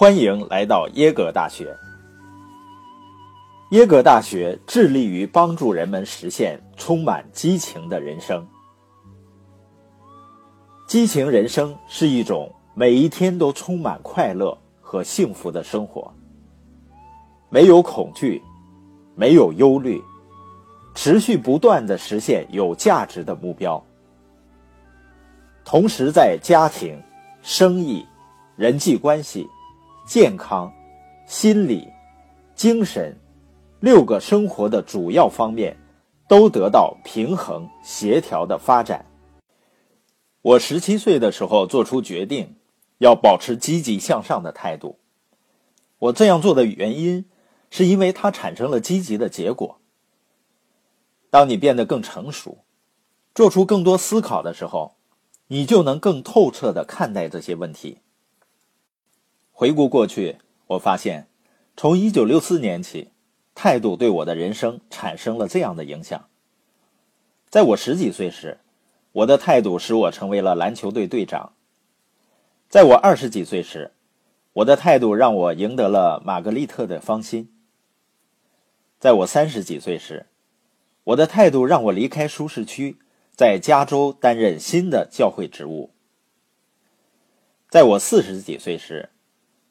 欢迎来到耶格大学。耶格大学致力于帮助人们实现充满激情的人生。激情人生是一种每一天都充满快乐和幸福的生活，没有恐惧，没有忧虑，持续不断的实现有价值的目标，同时在家庭、生意、人际关系、健康、心理、精神六个生活的主要方面都得到平衡协调的发展。我十七岁的时候做出决定，要保持积极向上的态度。我这样做的原因，是因为它产生了积极的结果。当你变得更成熟，做出更多思考的时候，你就能更透彻的看待这些问题。回顾过去，我发现，从一九六四年起，态度对我的人生产生了这样的影响。在我十几岁时，我的态度使我成为了篮球队队长。在我二十几岁时，我的态度让我赢得了玛格丽特的芳心。在我三十几岁时，我的态度让我离开舒适区，在加州担任新的教会职务。在我四十几岁时，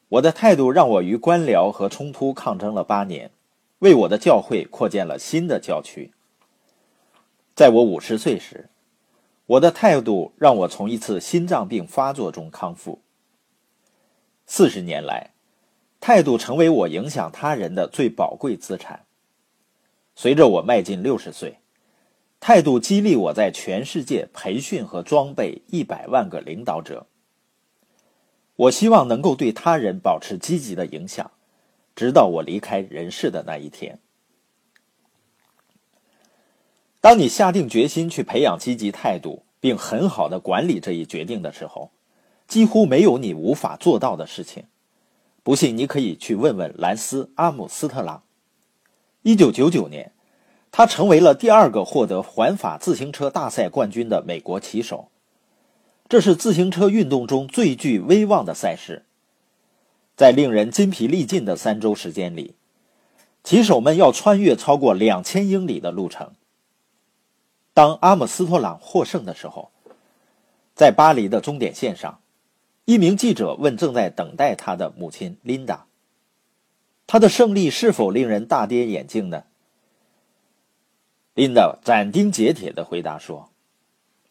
我的态度让我与官僚和冲突抗争了八年，为我的教会扩建了新的教区。在我五十岁时，我的态度让我从一次心脏病发作中康复。四十年来，态度成为我影响他人的最宝贵资产。随着我迈进六十岁，态度激励我在全世界培训和装备一百万个领导者。我希望能够对他人保持积极的影响，直到我离开人世的那一天。当你下定决心去培养积极态度，并很好的管理这一决定的时候，几乎没有你无法做到的事情。不信，你可以去问问兰斯·阿姆斯特朗。一九九九年，他成为了第二个获得环法自行车大赛冠军的美国骑手。这是自行车运动中最具威望的赛事。在令人筋疲力尽的三周时间里，骑手们要穿越超过两千英里的路程。当阿姆斯特朗获胜的时候，在巴黎的终点线上，一名记者问正在等待他的母亲琳达：“他的胜利是否令人大跌眼镜呢？”琳达斩钉截铁的回答说：“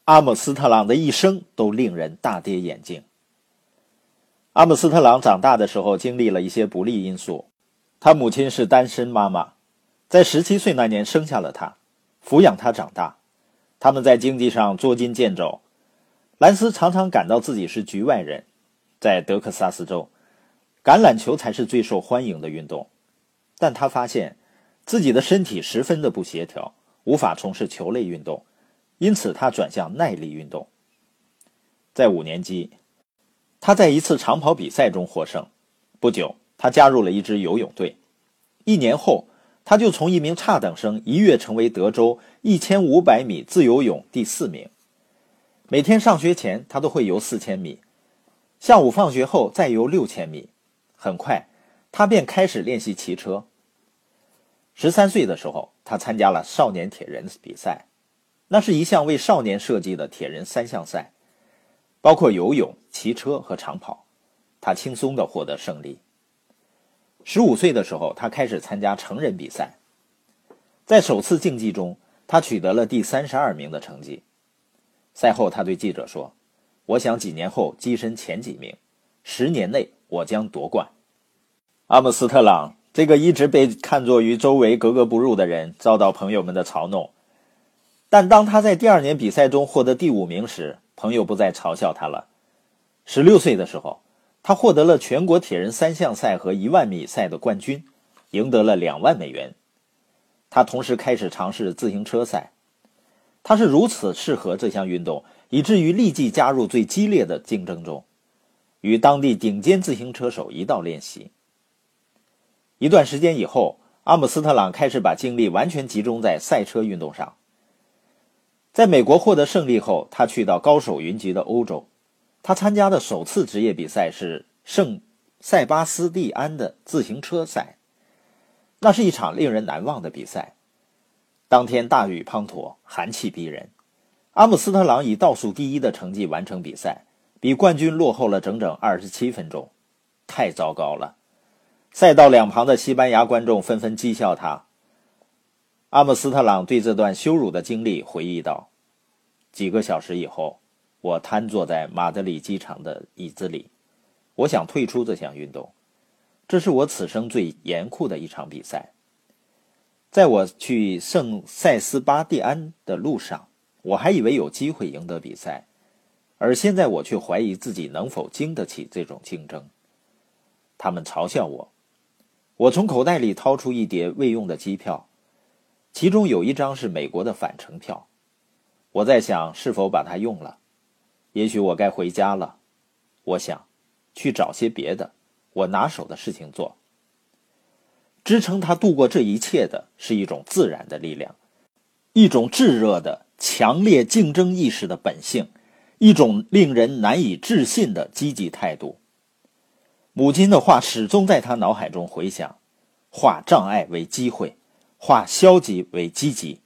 阿姆斯特朗的一生都令人大跌眼镜。”阿姆斯特朗长大的时候经历了一些不利因素，他母亲是单身妈妈，在十七岁那年生下了他，抚养他长大。他们在经济上捉襟见肘，兰斯常常感到自己是局外人。在德克萨斯州，橄榄球才是最受欢迎的运动，但他发现自己的身体十分的不协调，无法从事球类运动，因此他转向耐力运动。在五年级，他在一次长跑比赛中获胜。不久，他加入了一支游泳队。一年后。他就从一名差等生一跃成为德州一千五百米自由泳第四名。每天上学前，他都会游四千米；下午放学后再游六千米。很快，他便开始练习骑车。十三岁的时候，他参加了少年铁人比赛，那是一项为少年设计的铁人三项赛，包括游泳、骑车和长跑。他轻松的获得胜利。十五岁的时候，他开始参加成人比赛。在首次竞技中，他取得了第三十二名的成绩。赛后，他对记者说：“我想几年后跻身前几名，十年内我将夺冠。”阿姆斯特朗这个一直被看作与周围格格不入的人，遭到朋友们的嘲弄。但当他在第二年比赛中获得第五名时，朋友不再嘲笑他了。十六岁的时候。他获得了全国铁人三项赛和一万米赛的冠军，赢得了两万美元。他同时开始尝试自行车赛。他是如此适合这项运动，以至于立即加入最激烈的竞争中，与当地顶尖自行车手一道练习。一段时间以后，阿姆斯特朗开始把精力完全集中在赛车运动上。在美国获得胜利后，他去到高手云集的欧洲。他参加的首次职业比赛是圣塞巴斯蒂安的自行车赛。那是一场令人难忘的比赛。当天大雨滂沱，寒气逼人。阿姆斯特朗以倒数第一的成绩完成比赛，比冠军落后了整整二十七分钟，太糟糕了！赛道两旁的西班牙观众纷纷讥笑他。阿姆斯特朗对这段羞辱的经历回忆道：“几个小时以后，我瘫坐在马德里机场的椅子里，我想退出这项运动。这是我此生最严酷的一场比赛。在我去圣塞斯巴蒂安的路上。”我还以为有机会赢得比赛，而现在我却怀疑自己能否经得起这种竞争。他们嘲笑我。我从口袋里掏出一叠未用的机票，其中有一张是美国的返程票。我在想是否把它用了。也许我该回家了。我想去找些别的我拿手的事情做。支撑他度过这一切的是一种自然的力量，一种炙热的。强烈竞争意识的本性，一种令人难以置信的积极态度。母亲的话始终在他脑海中回响：化障碍为机会，化消极为积极。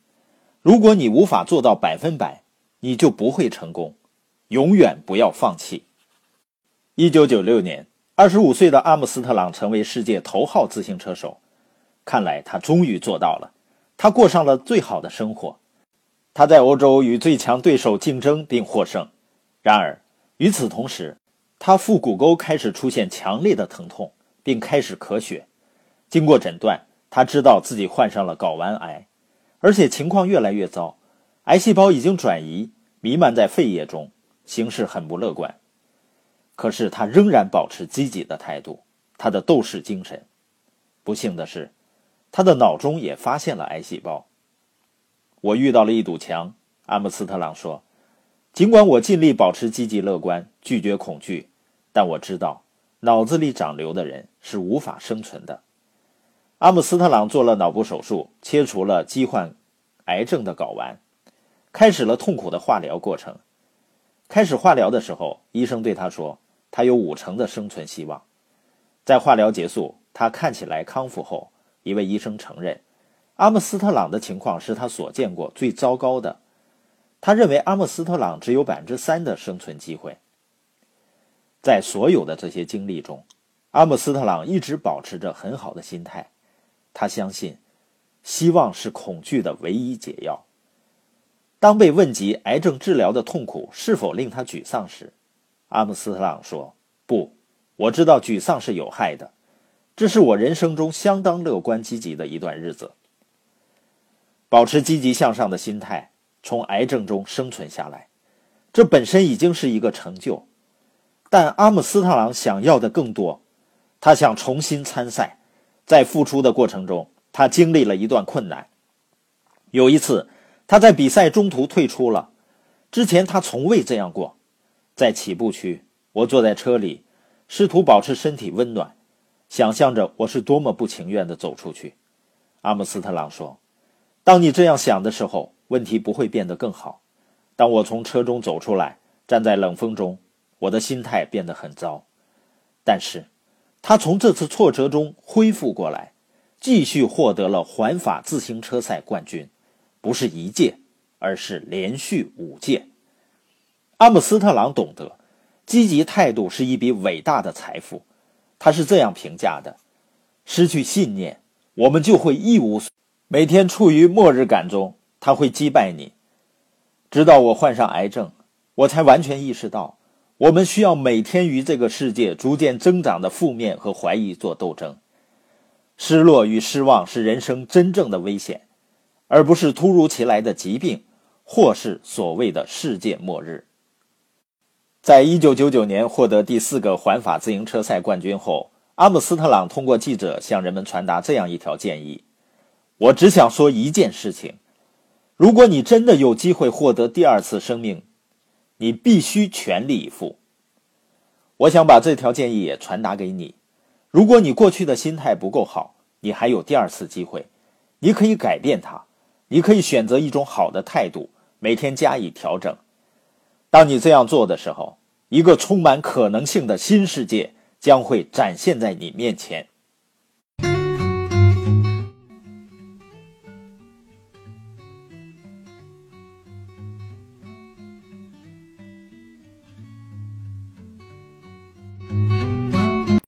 如果你无法做到百分百，你就不会成功。永远不要放弃。一九九六年，二十五岁的阿姆斯特朗成为世界头号自行车手。看来他终于做到了，他过上了最好的生活。他在欧洲与最强对手竞争并获胜，然而与此同时，他腹股沟开始出现强烈的疼痛，并开始咳血。经过诊断，他知道自己患上了睾丸癌，而且情况越来越糟，癌细胞已经转移，弥漫在肺叶中，形势很不乐观。可是他仍然保持积极的态度，他的斗士精神。不幸的是，他的脑中也发现了癌细胞。我遇到了一堵墙，阿姆斯特朗说：“尽管我尽力保持积极乐观，拒绝恐惧，但我知道脑子里长瘤的人是无法生存的。”阿姆斯特朗做了脑部手术，切除了罹患癌症的睾丸，开始了痛苦的化疗过程。开始化疗的时候，医生对他说：“他有五成的生存希望。”在化疗结束，他看起来康复后，一位医生承认。阿姆斯特朗的情况是他所见过最糟糕的。他认为阿姆斯特朗只有百分之三的生存机会。在所有的这些经历中，阿姆斯特朗一直保持着很好的心态。他相信，希望是恐惧的唯一解药。当被问及癌症治疗的痛苦是否令他沮丧时，阿姆斯特朗说：“不，我知道沮丧是有害的。这是我人生中相当乐观积极的一段日子。”保持积极向上的心态，从癌症中生存下来，这本身已经是一个成就。但阿姆斯特朗想要的更多，他想重新参赛。在复出的过程中，他经历了一段困难。有一次，他在比赛中途退出了。之前他从未这样过。在起步区，我坐在车里，试图保持身体温暖，想象着我是多么不情愿地走出去。阿姆斯特朗说。当你这样想的时候，问题不会变得更好。当我从车中走出来，站在冷风中，我的心态变得很糟。但是，他从这次挫折中恢复过来，继续获得了环法自行车赛冠军，不是一届，而是连续五届。阿姆斯特朗懂得，积极态度是一笔伟大的财富。他是这样评价的：失去信念，我们就会一无所。每天处于末日感中，他会击败你。直到我患上癌症，我才完全意识到，我们需要每天与这个世界逐渐增长的负面和怀疑做斗争。失落与失望是人生真正的危险，而不是突如其来的疾病，或是所谓的世界末日。在一九九九年获得第四个环法自行车赛冠军后，阿姆斯特朗通过记者向人们传达这样一条建议。我只想说一件事情：如果你真的有机会获得第二次生命，你必须全力以赴。我想把这条建议也传达给你。如果你过去的心态不够好，你还有第二次机会，你可以改变它，你可以选择一种好的态度，每天加以调整。当你这样做的时候，一个充满可能性的新世界将会展现在你面前。